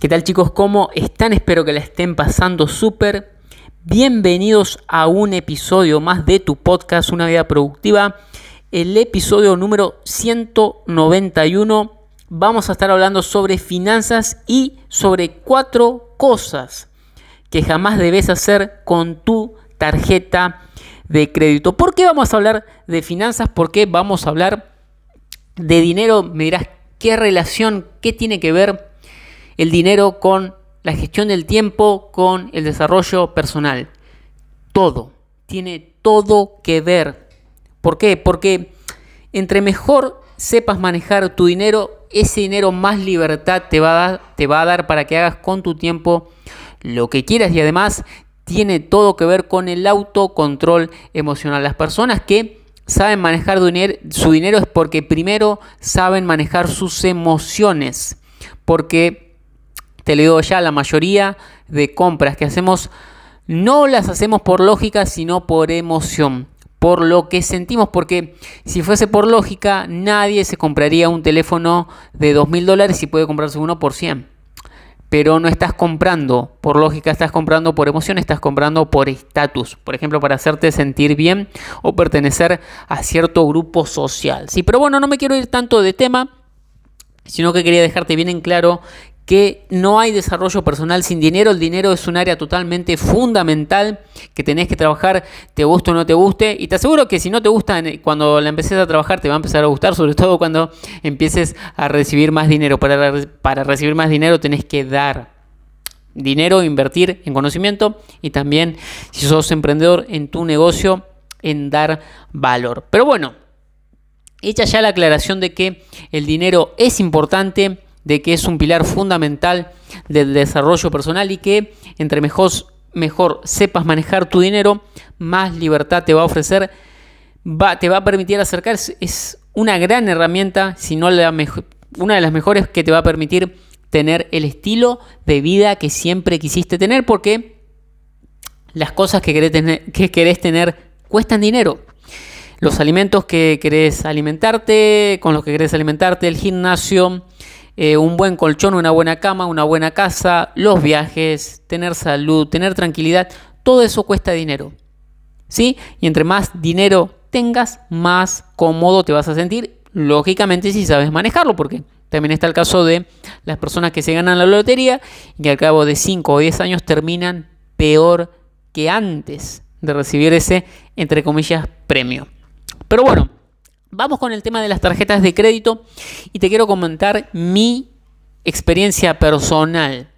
¿Qué tal chicos? ¿Cómo están? Espero que la estén pasando súper. Bienvenidos a un episodio más de tu podcast Una vida productiva. El episodio número 191. Vamos a estar hablando sobre finanzas y sobre cuatro cosas que jamás debes hacer con tu tarjeta de crédito. ¿Por qué vamos a hablar de finanzas? ¿Por qué vamos a hablar de dinero? Me dirás, ¿qué relación, qué tiene que ver el dinero con la gestión del tiempo, con el desarrollo personal. Todo, tiene todo que ver. ¿Por qué? Porque entre mejor sepas manejar tu dinero, ese dinero más libertad te va a dar, te va a dar para que hagas con tu tiempo lo que quieras y además tiene todo que ver con el autocontrol emocional. Las personas que saben manejar su dinero es porque primero saben manejar sus emociones, porque te lo digo ya, la mayoría de compras que hacemos no las hacemos por lógica, sino por emoción, por lo que sentimos, porque si fuese por lógica, nadie se compraría un teléfono de dos mil dólares y puede comprarse uno por 100. Pero no estás comprando por lógica, estás comprando por emoción, estás comprando por estatus. Por ejemplo, para hacerte sentir bien o pertenecer a cierto grupo social. Sí, pero bueno, no me quiero ir tanto de tema, sino que quería dejarte bien en claro que no hay desarrollo personal sin dinero. El dinero es un área totalmente fundamental que tenés que trabajar, te guste o no te guste. Y te aseguro que si no te gusta, cuando la empeces a trabajar te va a empezar a gustar, sobre todo cuando empieces a recibir más dinero. Para, para recibir más dinero tenés que dar dinero, invertir en conocimiento y también, si sos emprendedor, en tu negocio, en dar valor. Pero bueno, hecha ya la aclaración de que el dinero es importante de que es un pilar fundamental del desarrollo personal y que entre mejor, mejor sepas manejar tu dinero, más libertad te va a ofrecer, va, te va a permitir acercar, es una gran herramienta, si no la mejor, una de las mejores que te va a permitir tener el estilo de vida que siempre quisiste tener, porque las cosas que querés tener, que querés tener cuestan dinero. Los alimentos que querés alimentarte, con los que querés alimentarte, el gimnasio, eh, un buen colchón, una buena cama, una buena casa, los viajes, tener salud, tener tranquilidad, todo eso cuesta dinero. ¿Sí? Y entre más dinero tengas, más cómodo te vas a sentir, lógicamente si sabes manejarlo, porque también está el caso de las personas que se ganan la lotería y que al cabo de 5 o 10 años terminan peor que antes de recibir ese, entre comillas, premio. Pero bueno, Vamos con el tema de las tarjetas de crédito y te quiero comentar mi experiencia personal.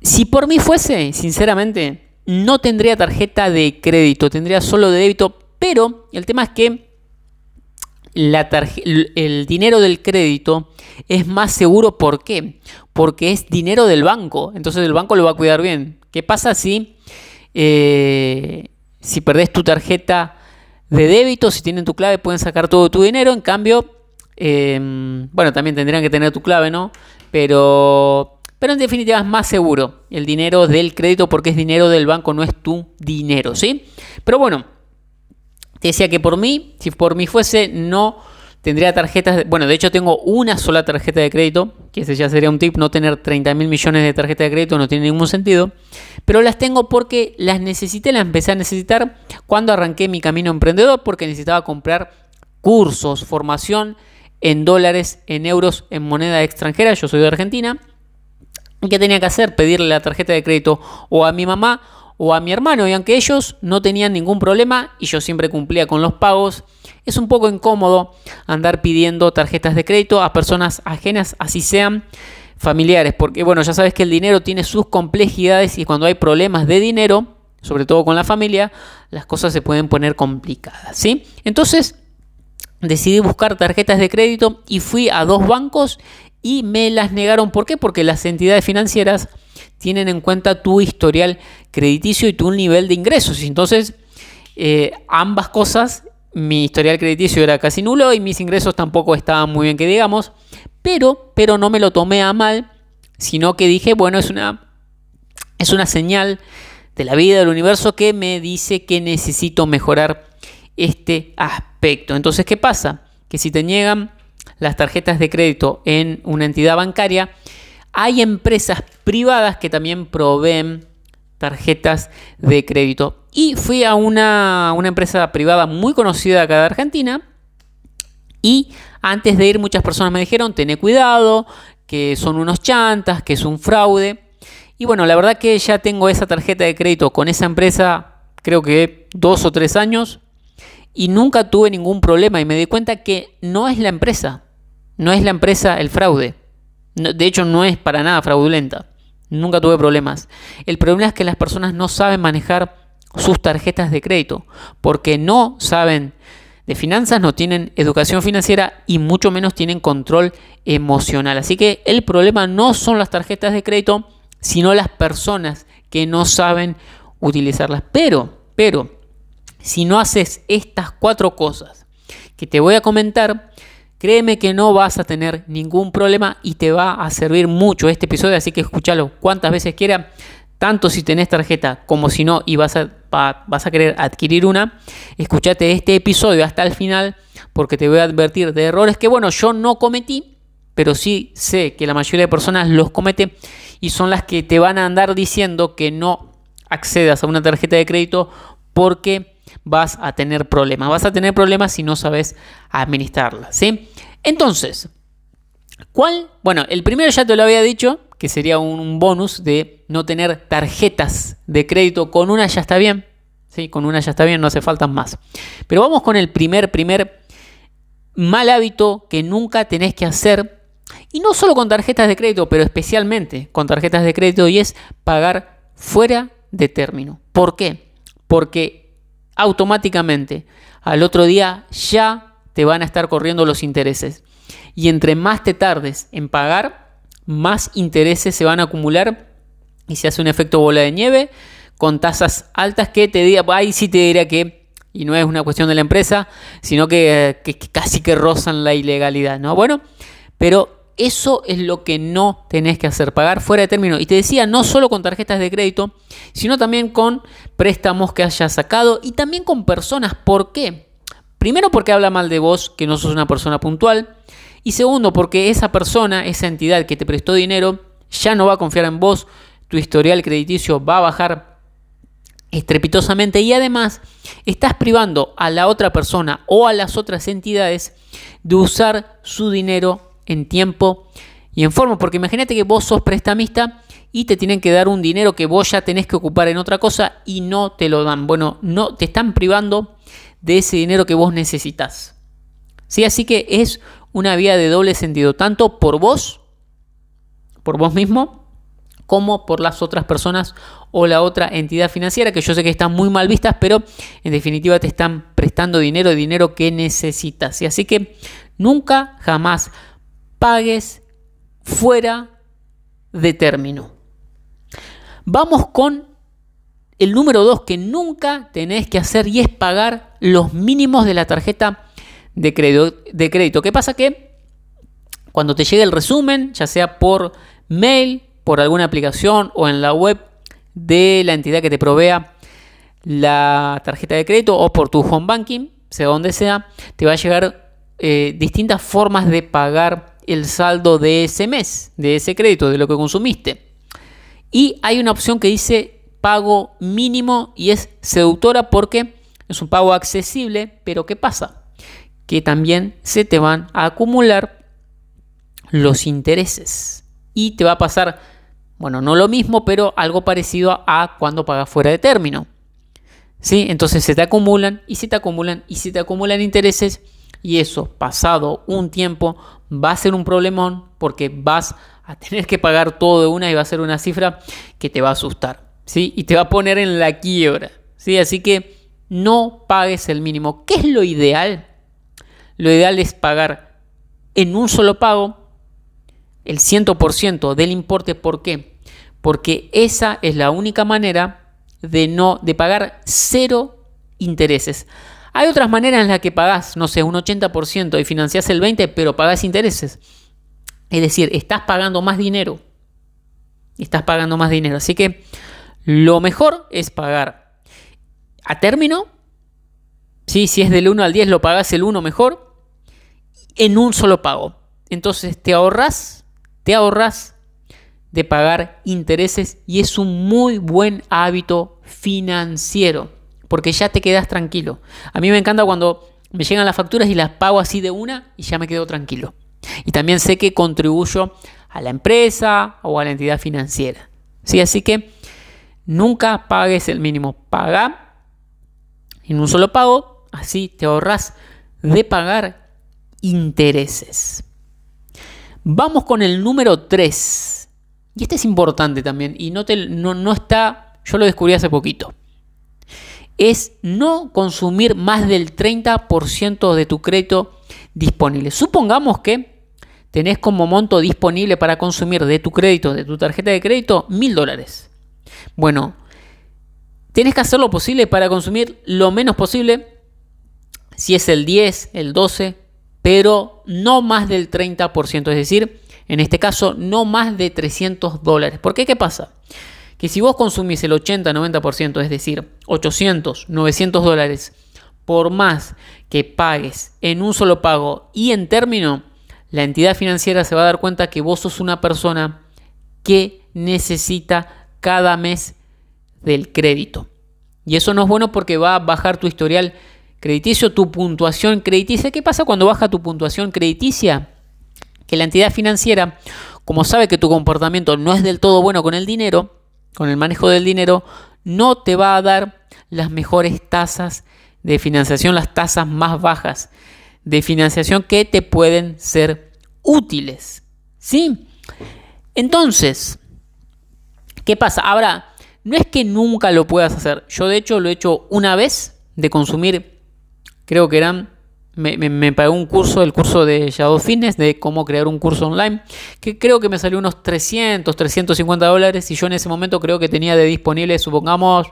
Si por mí fuese, sinceramente, no tendría tarjeta de crédito, tendría solo de débito, pero el tema es que la el dinero del crédito es más seguro. ¿Por qué? Porque es dinero del banco, entonces el banco lo va a cuidar bien. ¿Qué pasa si, eh, si perdés tu tarjeta de débito, si tienen tu clave pueden sacar todo tu dinero, en cambio, em, bueno, también tendrían que tener tu clave, ¿no? Pero, pero en definitiva es más seguro el dinero del crédito porque es dinero del banco, no es tu dinero, ¿sí? Pero bueno, te decía que por mí, si por mí fuese, no Tendría tarjetas, bueno, de hecho tengo una sola tarjeta de crédito, que ese ya sería un tip, no tener 30 mil millones de tarjetas de crédito no tiene ningún sentido, pero las tengo porque las necesité, las empecé a necesitar cuando arranqué mi camino emprendedor, porque necesitaba comprar cursos, formación en dólares, en euros, en moneda extranjera, yo soy de Argentina, ¿qué tenía que hacer? Pedirle la tarjeta de crédito o a mi mamá o a mi hermano, y aunque ellos no tenían ningún problema y yo siempre cumplía con los pagos, es un poco incómodo andar pidiendo tarjetas de crédito a personas ajenas, así sean familiares, porque bueno, ya sabes que el dinero tiene sus complejidades y cuando hay problemas de dinero, sobre todo con la familia, las cosas se pueden poner complicadas, ¿sí? Entonces, decidí buscar tarjetas de crédito y fui a dos bancos y me las negaron. ¿Por qué? Porque las entidades financieras tienen en cuenta tu historial crediticio y tu nivel de ingresos. Entonces, eh, ambas cosas, mi historial crediticio era casi nulo y mis ingresos tampoco estaban muy bien que digamos, pero, pero no me lo tomé a mal, sino que dije, bueno, es una, es una señal de la vida del universo que me dice que necesito mejorar este aspecto. Entonces, ¿qué pasa? Que si te niegan las tarjetas de crédito en una entidad bancaria, hay empresas privadas que también proveen tarjetas de crédito. Y fui a una, una empresa privada muy conocida acá de Argentina. Y antes de ir muchas personas me dijeron, tené cuidado, que son unos chantas, que es un fraude. Y bueno, la verdad que ya tengo esa tarjeta de crédito con esa empresa, creo que dos o tres años, y nunca tuve ningún problema y me di cuenta que no es la empresa, no es la empresa el fraude. De hecho, no es para nada fraudulenta. Nunca tuve problemas. El problema es que las personas no saben manejar sus tarjetas de crédito porque no saben de finanzas, no tienen educación financiera y mucho menos tienen control emocional. Así que el problema no son las tarjetas de crédito, sino las personas que no saben utilizarlas. Pero, pero, si no haces estas cuatro cosas que te voy a comentar, créeme que no vas a tener ningún problema y te va a servir mucho este episodio, así que escúchalo cuantas veces quiera, tanto si tenés tarjeta como si no y vas a, vas a querer adquirir una, escúchate este episodio hasta el final porque te voy a advertir de errores que, bueno, yo no cometí, pero sí sé que la mayoría de personas los comete y son las que te van a andar diciendo que no accedas a una tarjeta de crédito porque vas a tener problemas. Vas a tener problemas si no sabes administrarla, ¿sí? Entonces, ¿cuál? Bueno, el primero ya te lo había dicho, que sería un bonus de no tener tarjetas de crédito. Con una ya está bien, ¿sí? Con una ya está bien, no hace falta más. Pero vamos con el primer, primer mal hábito que nunca tenés que hacer. Y no solo con tarjetas de crédito, pero especialmente con tarjetas de crédito y es pagar fuera de término. ¿Por qué? Porque automáticamente al otro día ya te van a estar corriendo los intereses. Y entre más te tardes en pagar, más intereses se van a acumular y se hace un efecto bola de nieve con tasas altas que te diga, ahí sí te diría que, y no es una cuestión de la empresa, sino que, que casi que rozan la ilegalidad, ¿no? Bueno, pero eso es lo que no tenés que hacer, pagar fuera de término. Y te decía, no solo con tarjetas de crédito, sino también con préstamos que hayas sacado y también con personas. ¿Por qué? Primero porque habla mal de vos, que no sos una persona puntual. Y segundo porque esa persona, esa entidad que te prestó dinero, ya no va a confiar en vos, tu historial crediticio va a bajar estrepitosamente y además estás privando a la otra persona o a las otras entidades de usar su dinero en tiempo y en forma. Porque imagínate que vos sos prestamista y te tienen que dar un dinero que vos ya tenés que ocupar en otra cosa y no te lo dan. Bueno, no te están privando de ese dinero que vos necesitas. ¿Sí? Así que es una vía de doble sentido, tanto por vos, por vos mismo, como por las otras personas o la otra entidad financiera, que yo sé que están muy mal vistas, pero en definitiva te están prestando dinero, dinero que necesitas. Y así que nunca, jamás pagues fuera de término. Vamos con el número 2 que nunca tenés que hacer y es pagar los mínimos de la tarjeta de crédito. ¿Qué pasa? Que cuando te llegue el resumen, ya sea por mail, por alguna aplicación o en la web de la entidad que te provea la tarjeta de crédito o por tu home banking, sea donde sea, te va a llegar eh, distintas formas de pagar el saldo de ese mes, de ese crédito, de lo que consumiste. Y hay una opción que dice pago mínimo y es seductora porque es un pago accesible, pero ¿qué pasa? Que también se te van a acumular los intereses y te va a pasar, bueno, no lo mismo, pero algo parecido a cuando pagas fuera de término. ¿Sí? Entonces se te acumulan y se te acumulan y se te acumulan intereses y eso pasado un tiempo va a ser un problemón porque vas a tener que pagar todo de una y va a ser una cifra que te va a asustar, ¿sí? Y te va a poner en la quiebra, ¿sí? Así que no pagues el mínimo. ¿Qué es lo ideal? Lo ideal es pagar en un solo pago el 100% del importe. ¿Por qué? Porque esa es la única manera de no de pagar cero intereses. Hay otras maneras en las que pagás, no sé, un 80% y financiás el 20%, pero pagás intereses. Es decir, estás pagando más dinero. Estás pagando más dinero. Así que lo mejor es pagar a término. ¿sí? Si es del 1 al 10, lo pagas el 1 mejor. En un solo pago. Entonces te ahorras, te ahorras de pagar intereses y es un muy buen hábito financiero porque ya te quedas tranquilo. A mí me encanta cuando me llegan las facturas y las pago así de una y ya me quedo tranquilo. Y también sé que contribuyo a la empresa o a la entidad financiera. ¿Sí? Así que nunca pagues el mínimo. Paga en un solo pago, así te ahorras de pagar intereses. Vamos con el número 3. Y este es importante también y no, te, no, no está, yo lo descubrí hace poquito es no consumir más del 30% de tu crédito disponible. Supongamos que tenés como monto disponible para consumir de tu crédito, de tu tarjeta de crédito, mil dólares. Bueno, tienes que hacer lo posible para consumir lo menos posible, si es el 10, el 12, pero no más del 30%, es decir, en este caso no más de 300 dólares. ¿Por qué? ¿Qué pasa? Que si vos consumís el 80-90%, es decir, 800, 900 dólares, por más que pagues en un solo pago y en término, la entidad financiera se va a dar cuenta que vos sos una persona que necesita cada mes del crédito. Y eso no es bueno porque va a bajar tu historial crediticio, tu puntuación crediticia. ¿Qué pasa cuando baja tu puntuación crediticia? Que la entidad financiera, como sabe que tu comportamiento no es del todo bueno con el dinero, con el manejo del dinero, no te va a dar las mejores tasas de financiación, las tasas más bajas de financiación que te pueden ser útiles. ¿Sí? Entonces, ¿qué pasa? Ahora, no es que nunca lo puedas hacer. Yo de hecho lo he hecho una vez de consumir, creo que eran me, me, pagué un curso, el curso de Shadow Fitness, de cómo crear un curso online, que creo que me salió unos 300, 350 dólares y yo en ese momento creo que tenía de disponible, supongamos,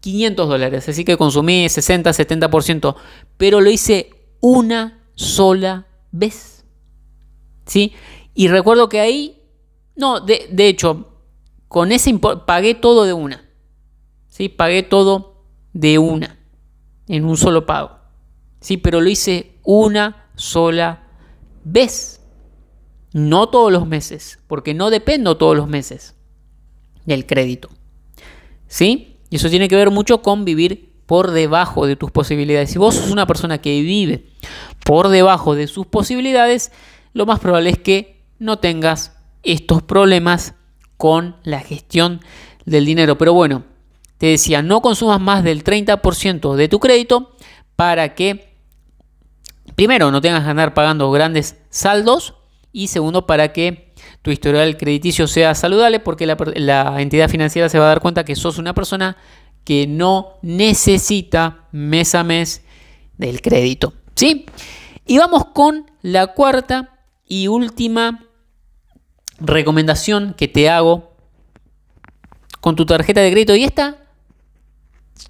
500 dólares. Así que consumí 60, 70%, pero lo hice una sola vez. ¿Sí? Y recuerdo que ahí, no, de, de hecho, con ese pagué todo de una. ¿Sí? Pagué todo de una, en un solo pago. Sí, pero lo hice una sola vez. No todos los meses, porque no dependo todos los meses del crédito. ¿Sí? Y eso tiene que ver mucho con vivir por debajo de tus posibilidades. Si vos sos una persona que vive por debajo de sus posibilidades, lo más probable es que no tengas estos problemas con la gestión del dinero. Pero bueno, te decía, no consumas más del 30% de tu crédito para que primero, no tengas que andar pagando grandes saldos y segundo, para que tu historial crediticio sea saludable porque la, entidad financiera se va a dar cuenta que sos una persona que no necesita mes a mes del crédito. ¿Sí? Y vamos con la cuarta y última recomendación que te hago con tu tarjeta de crédito. Y esta,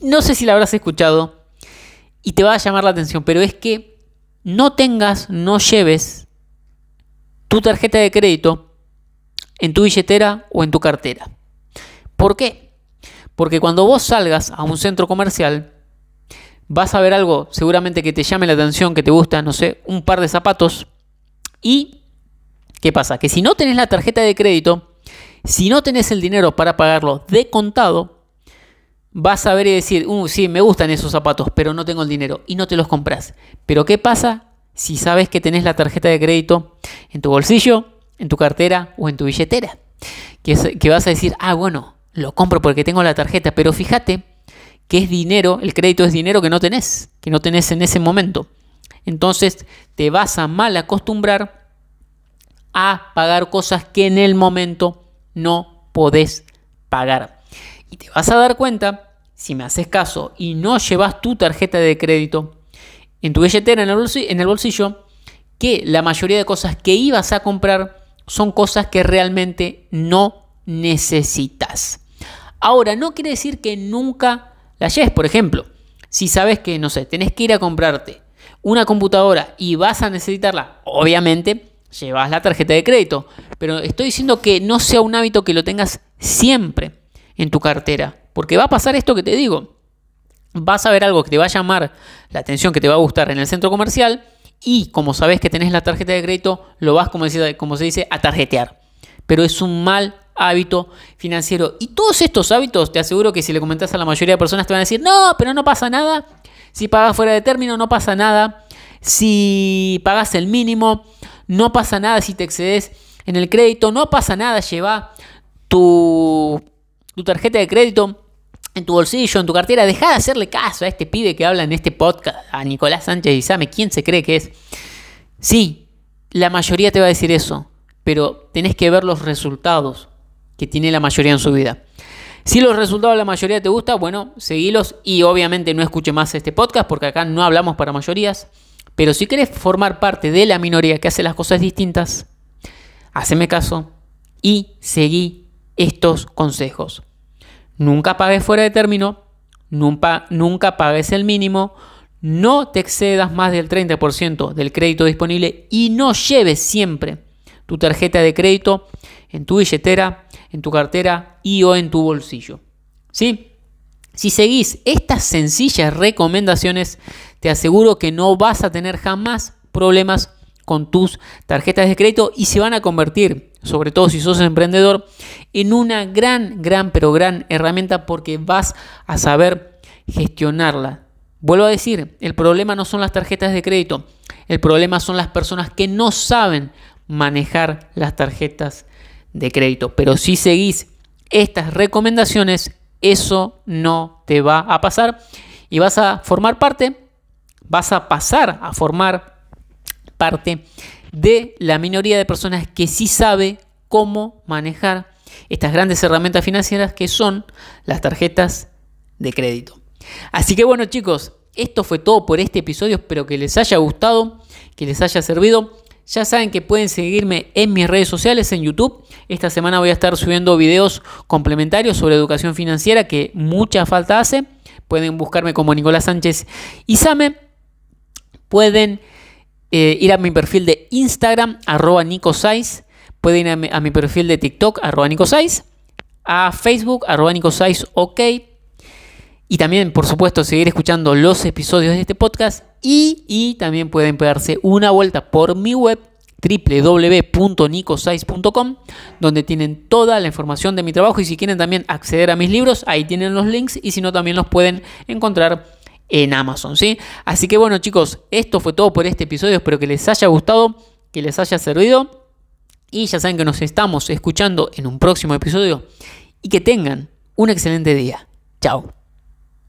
no sé si la habrás escuchado y te va a llamar la atención, pero es que no tengas, no lleves tu tarjeta de crédito en tu billetera o en tu cartera. ¿Por qué? Porque cuando vos salgas a un centro comercial, vas a ver algo seguramente que te llame la atención, que te gusta, no sé, un par de zapatos. Y, ¿qué pasa? Que si no tenés la tarjeta de crédito, si no tenés el dinero para pagarlo de contado, vas a ver y decir, uh, sí, me gustan esos zapatos, pero no tengo el dinero y no te los compras. Pero ¿qué pasa si sabes que tenés la tarjeta de crédito en tu bolsillo, en tu cartera o en tu billetera? Que, que vas a decir, ah, bueno, lo compro porque tengo la tarjeta, pero fíjate que es dinero, el crédito es dinero que no tenés, que no tenés en ese momento. Entonces te vas a mal acostumbrar a pagar cosas que en el momento no podés pagar. Y te vas a dar cuenta si me haces caso y no llevas tu tarjeta de crédito en tu billetera, en el, bolsillo, que la mayoría de cosas que ibas a comprar son cosas que realmente no necesitas. Ahora, no quiere decir que nunca la lleves. Por ejemplo, si sabes que, no sé, tenés que ir a comprarte una computadora y vas a necesitarla, obviamente llevas la tarjeta de crédito. Pero estoy diciendo que no sea un hábito que lo tengas siempre en tu cartera. Porque va a pasar esto que te digo. Vas a ver algo que te va a llamar la atención, que te va a gustar en el centro comercial y como sabes que tenés la tarjeta de crédito, lo vas, como, como se dice, a tarjetear. Pero es un mal hábito financiero. Y todos estos hábitos, te aseguro que si le comentas a la mayoría de personas te van a decir, no, pero no pasa nada. Si pagas fuera de término, no pasa nada. Si pagas el mínimo, no pasa nada si te excedes en el crédito. No pasa nada, lleva tu, tu tarjeta de crédito en tu bolsillo, en tu cartera. Deja de hacerle caso a este pibe que habla en este podcast, a Nicolás Sánchez y Same. ¿Quién se cree que es? Sí, la mayoría te va a decir eso, pero tenés que ver los resultados que tiene la mayoría en su vida. Si los resultados de la mayoría te gustan, bueno, seguilos y obviamente no escuche más este podcast porque acá no hablamos para mayorías. Pero si quieres formar parte de la minoría que hace las cosas distintas, haceme caso y seguí estos consejos. Nunca pagues fuera de término, nunca, nunca pagues el mínimo, no te excedas más del 30% del crédito disponible y no lleves siempre tu tarjeta de crédito en tu billetera, en tu cartera y o en tu bolsillo. ¿Sí? Si seguís estas sencillas recomendaciones, te aseguro que no vas a tener jamás problemas con tus tarjetas de crédito y se van a convertir, sobre todo si sos emprendedor, en una gran, gran, pero gran herramienta porque vas a saber gestionarla. Vuelvo a decir, el problema no son las tarjetas de crédito, el problema son las personas que no saben manejar las tarjetas de crédito. Pero si seguís estas recomendaciones, eso no te va a pasar y vas a formar parte, vas a pasar a formar parte de la minoría de personas que sí sabe cómo manejar estas grandes herramientas financieras que son las tarjetas de crédito. Así que bueno chicos, esto fue todo por este episodio, espero que les haya gustado, que les haya servido. Ya saben que pueden seguirme en mis redes sociales, en YouTube. Esta semana voy a estar subiendo videos complementarios sobre educación financiera que mucha falta hace. Pueden buscarme como Nicolás Sánchez Isame. Pueden eh, ir a mi perfil de Instagram, arroba nicosais. Pueden ir a mi, perfil de TikTok, arroba nicosais. A Facebook, arroba nicosais, ok. Y también, por supuesto, seguir escuchando los episodios de este podcast. Y, y también pueden pegarse una vuelta por mi web www.nicosais.com donde tienen toda la información de mi trabajo y si quieren también acceder a mis libros, ahí tienen los links y si no también los pueden encontrar en Amazon, ¿sí? Así que bueno, chicos, esto fue todo por este episodio. Espero que les haya gustado, que les haya servido. Y ya saben que nos estamos escuchando en un próximo episodio. Y que tengan un excelente día. Chao.